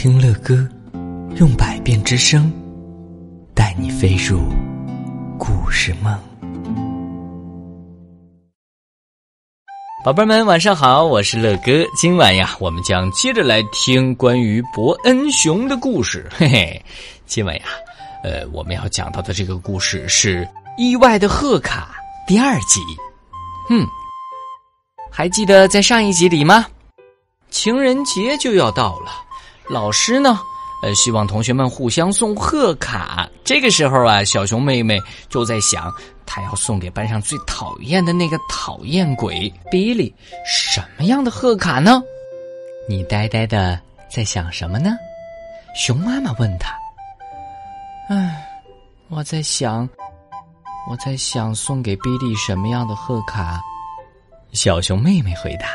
听乐歌，用百变之声带你飞入故事梦。宝贝们，晚上好，我是乐哥。今晚呀，我们将接着来听关于伯恩熊的故事。嘿嘿，今晚呀，呃，我们要讲到的这个故事是《意外的贺卡》第二集。嗯，还记得在上一集里吗？情人节就要到了，老师呢，呃，希望同学们互相送贺卡。这个时候啊，小熊妹妹就在想，她要送给班上最讨厌的那个讨厌鬼比利什么样的贺卡呢？你呆呆的在想什么呢？熊妈妈问他。唉，我在想，我在想送给比利什么样的贺卡？小熊妹妹回答。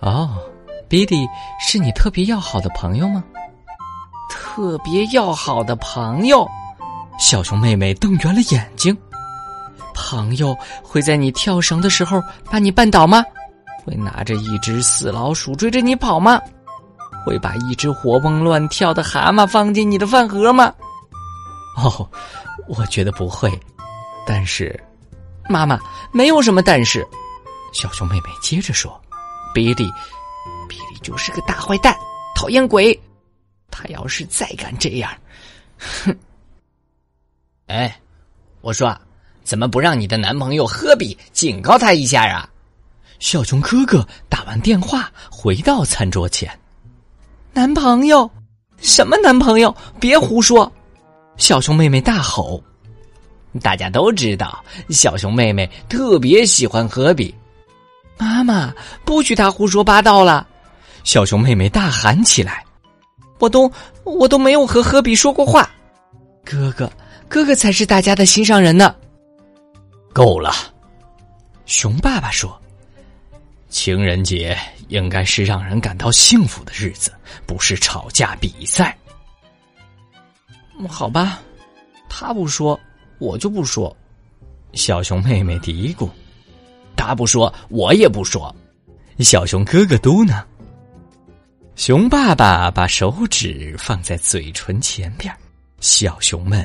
哦。比利是你特别要好的朋友吗？特别要好的朋友，小熊妹妹瞪圆了眼睛。朋友会在你跳绳的时候把你绊倒吗？会拿着一只死老鼠追着你跑吗？会把一只活蹦乱跳的蛤蟆放进你的饭盒吗？哦，我觉得不会。但是，妈妈没有什么但是。小熊妹妹接着说：“比利。”就是个大坏蛋，讨厌鬼。他要是再敢这样，哼！哎，我说，怎么不让你的男朋友科比警告他一下啊？小熊哥哥打完电话回到餐桌前，男朋友？什么男朋友？别胡说！小熊妹妹大吼。大家都知道，小熊妹妹特别喜欢科比。妈妈，不许他胡说八道了。小熊妹妹大喊起来：“我都我都没有和科比说过话，哥哥哥哥才是大家的心上人呢。”够了，熊爸爸说：“情人节应该是让人感到幸福的日子，不是吵架比赛。”好吧，他不说，我就不说。小熊妹妹嘀咕：“他不说，我也不说。”小熊哥哥嘟囔。熊爸爸把手指放在嘴唇前边，小熊们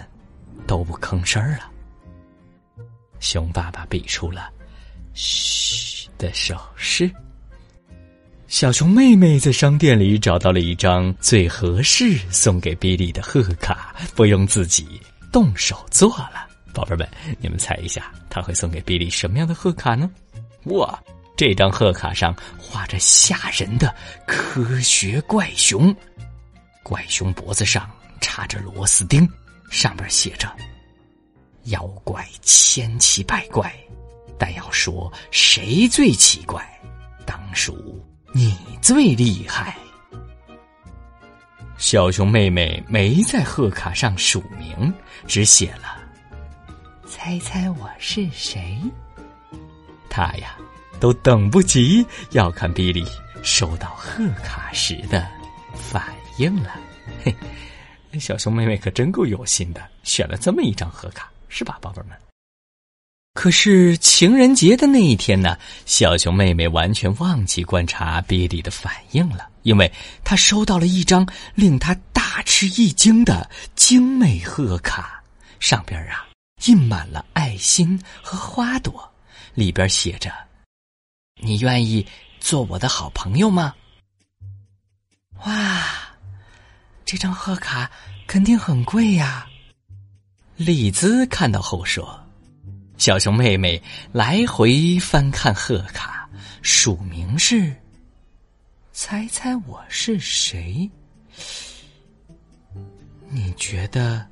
都不吭声了。熊爸爸比出了“嘘”的手势。小熊妹妹在商店里找到了一张最合适送给比利的贺卡，不用自己动手做了。宝贝们，你们猜一下，他会送给比利什么样的贺卡呢？哇！这张贺卡上画着吓人的科学怪熊，怪熊脖子上插着螺丝钉，上边写着“妖怪千奇百怪”，但要说谁最奇怪，当属你最厉害。小熊妹妹没在贺卡上署名，只写了“猜猜我是谁”。他呀。都等不及要看比利收到贺卡时的反应了，嘿，小熊妹妹可真够有心的，选了这么一张贺卡，是吧，宝贝们？可是情人节的那一天呢，小熊妹妹完全忘记观察比利的反应了，因为她收到了一张令她大吃一惊的精美贺卡，上边啊印满了爱心和花朵，里边写着。你愿意做我的好朋友吗？哇，这张贺卡肯定很贵呀！丽兹看到后说：“小熊妹妹来回翻看贺卡，署名是‘猜猜我是谁’，你觉得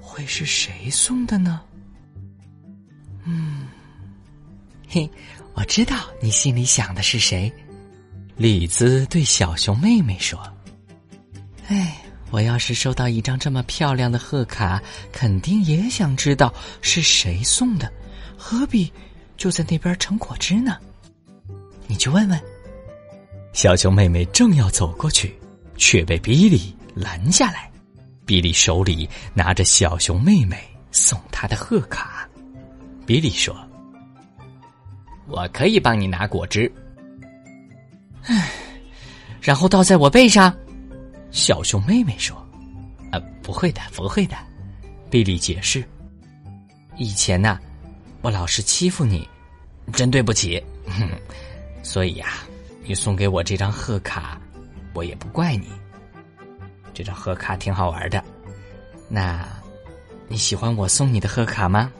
会是谁送的呢？”嗯，嘿。我知道你心里想的是谁，李子对小熊妹妹说：“哎，我要是收到一张这么漂亮的贺卡，肯定也想知道是谁送的。何必就在那边盛果汁呢？你去问问。”小熊妹妹正要走过去，却被比利拦下来。比利手里拿着小熊妹妹送他的贺卡。比利说。我可以帮你拿果汁，唉，然后倒在我背上。小熊妹妹说：“啊，不会的，不会的。”比利解释：“以前呢，我老是欺负你，真对不起。所以呀，你送给我这张贺卡，我也不怪你。这张贺卡挺好玩的。那，你喜欢我送你的贺卡吗？”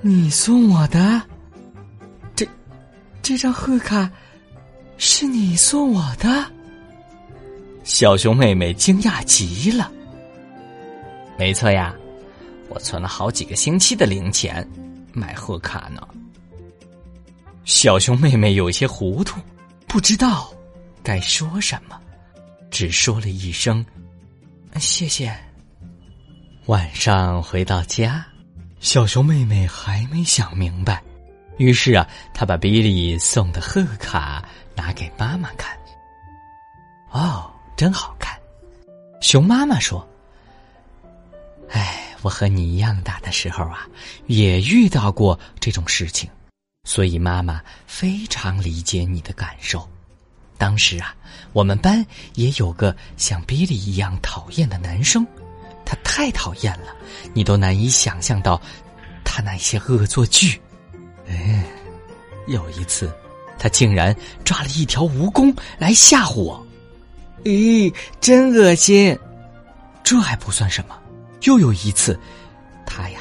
你送我的？这，这张贺卡。是你送我的，小熊妹妹惊讶极了。没错呀，我存了好几个星期的零钱买贺卡呢。小熊妹妹有些糊涂，不知道该说什么，只说了一声“谢谢”。晚上回到家，小熊妹妹还没想明白，于是啊，她把比利送的贺卡。拿给妈妈看。哦，真好看。熊妈妈说：“哎，我和你一样大的时候啊，也遇到过这种事情，所以妈妈非常理解你的感受。当时啊，我们班也有个像比利一样讨厌的男生，他太讨厌了，你都难以想象到他那些恶作剧。哎，有一次。”他竟然抓了一条蜈蚣来吓唬我，咦，真恶心！这还不算什么，又有一次，他呀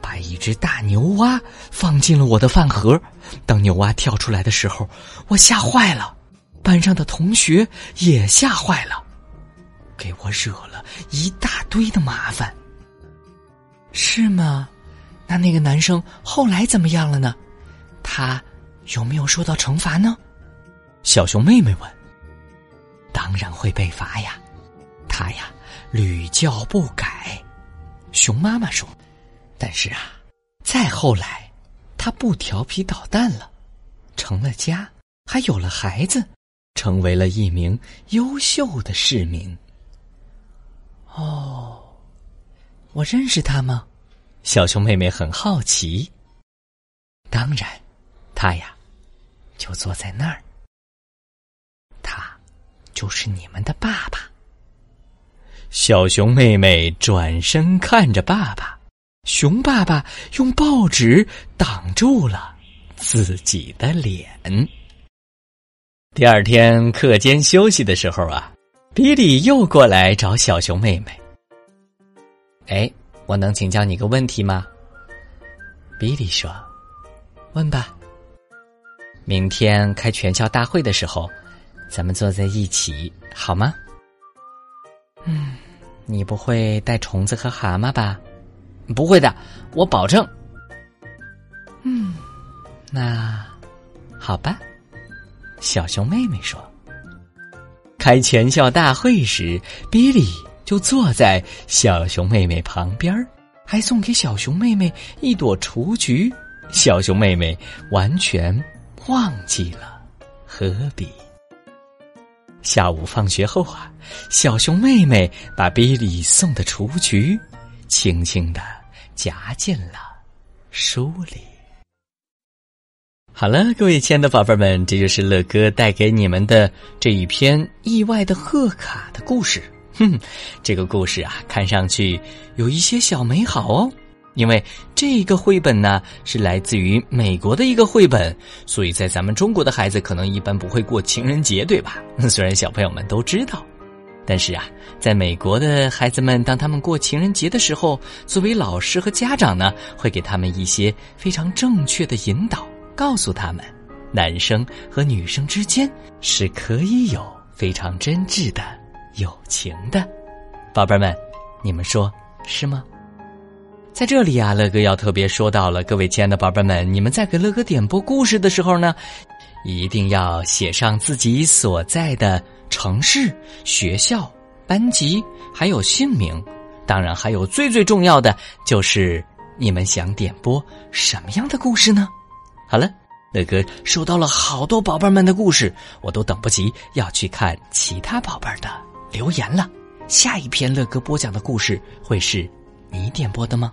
把一只大牛蛙放进了我的饭盒。当牛蛙跳出来的时候，我吓坏了，班上的同学也吓坏了，给我惹了一大堆的麻烦。是吗？那那个男生后来怎么样了呢？他。有没有受到惩罚呢？小熊妹妹问。当然会被罚呀，他呀屡教不改。熊妈妈说。但是啊，再后来，他不调皮捣蛋了，成了家，还有了孩子，成为了一名优秀的市民。哦，我认识他吗？小熊妹妹很好奇。当然，他呀。就坐在那儿，他就是你们的爸爸。小熊妹妹转身看着爸爸，熊爸爸用报纸挡住了自己的脸。第二天课间休息的时候啊，比利又过来找小熊妹妹。哎，我能请教你个问题吗？比利说：“问吧。”明天开全校大会的时候，咱们坐在一起好吗？嗯，你不会带虫子和蛤蟆吧？不会的，我保证。嗯，那好吧。小熊妹妹说：“开全校大会时，比利就坐在小熊妹妹旁边，还送给小熊妹妹一朵雏菊。小熊妹妹完全。”忘记了，何必？下午放学后啊，小熊妹妹把比利送的雏菊轻轻的夹进了书里。好了，各位亲爱的宝贝们，这就是乐哥带给你们的这一篇意外的贺卡的故事。哼，这个故事啊，看上去有一些小美好哦。因为这个绘本呢是来自于美国的一个绘本，所以在咱们中国的孩子可能一般不会过情人节，对吧？虽然小朋友们都知道，但是啊，在美国的孩子们，当他们过情人节的时候，作为老师和家长呢，会给他们一些非常正确的引导，告诉他们，男生和女生之间是可以有非常真挚的友情的。宝贝们，你们说是吗？在这里啊，乐哥要特别说到了，各位亲爱的宝贝们，你们在给乐哥点播故事的时候呢，一定要写上自己所在的城市、学校、班级，还有姓名。当然，还有最最重要的就是你们想点播什么样的故事呢？好了，乐哥收到了好多宝贝们的故事，我都等不及要去看其他宝贝的留言了。下一篇乐哥播讲的故事会是你点播的吗？